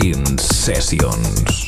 In sessions.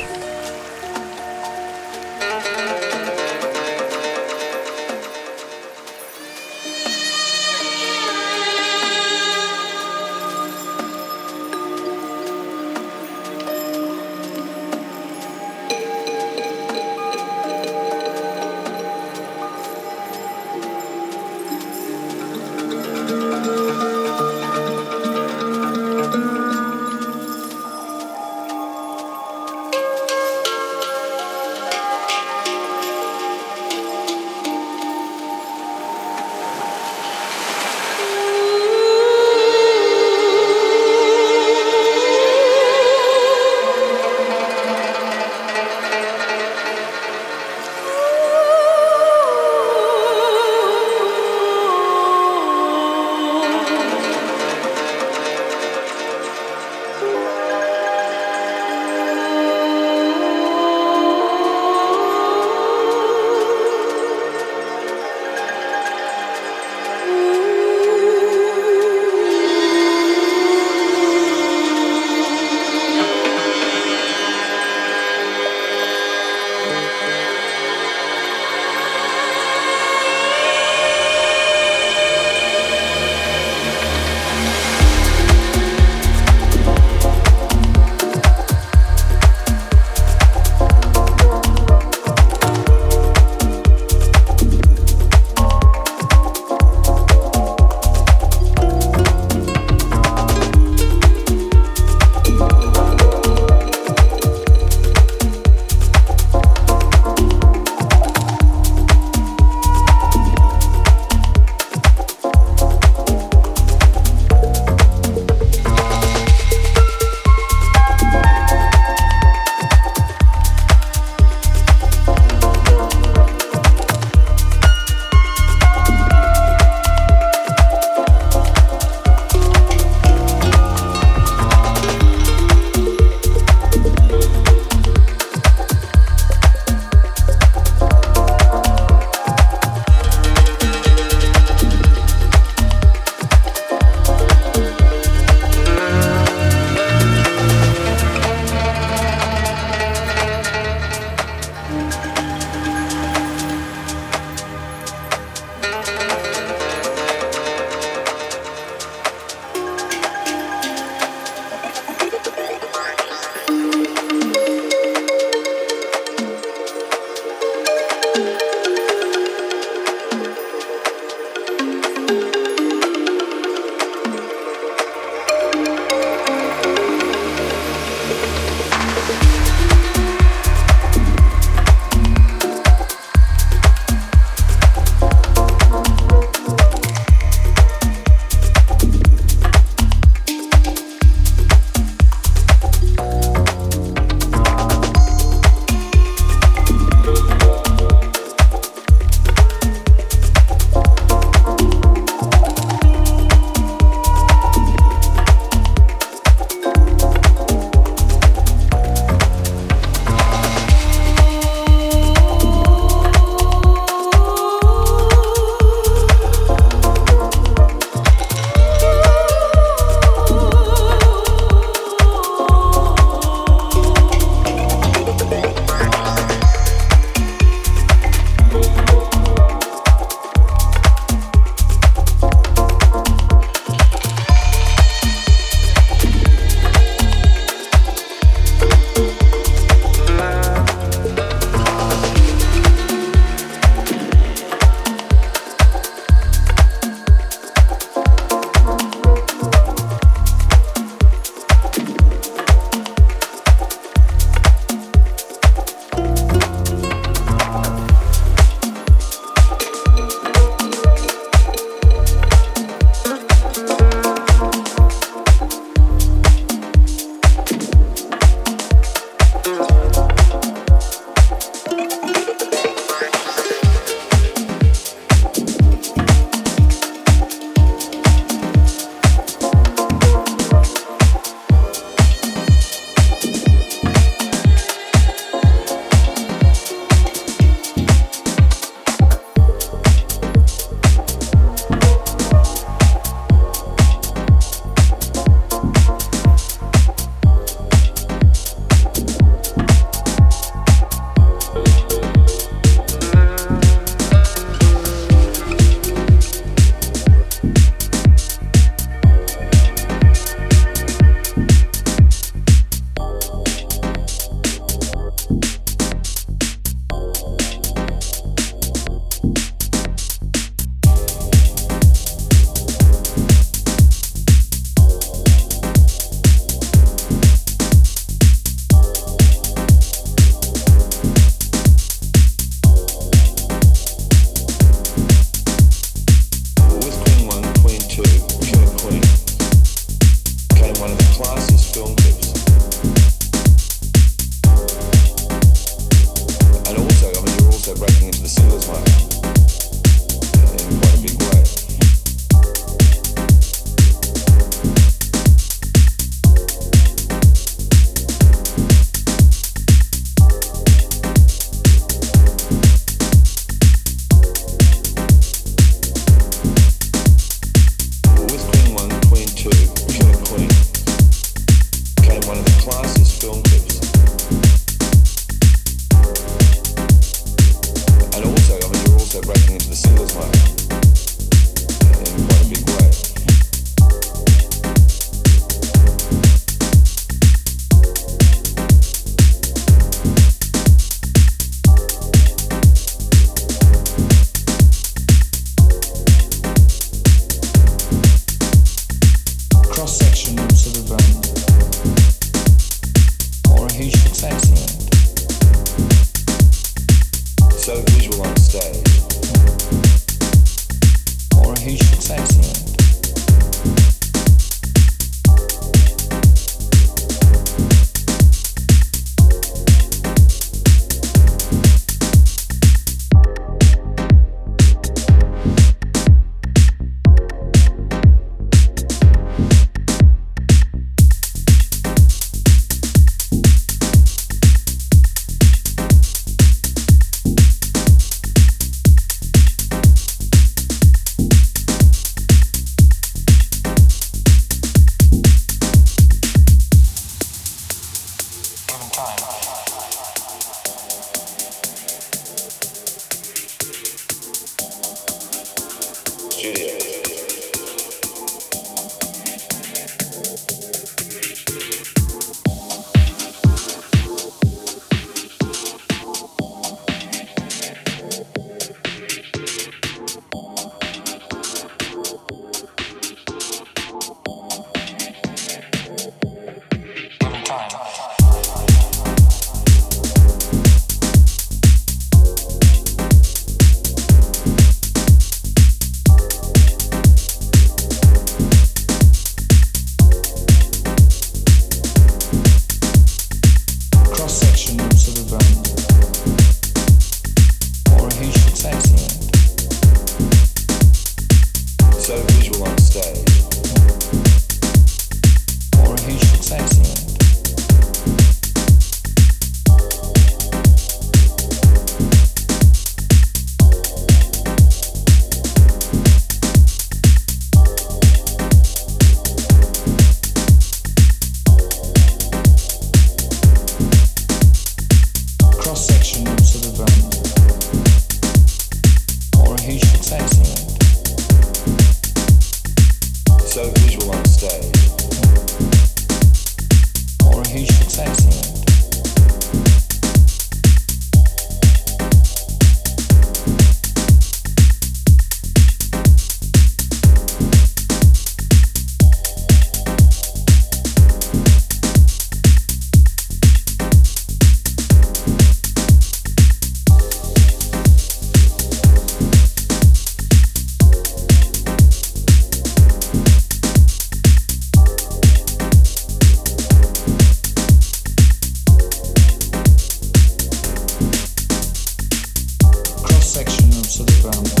from.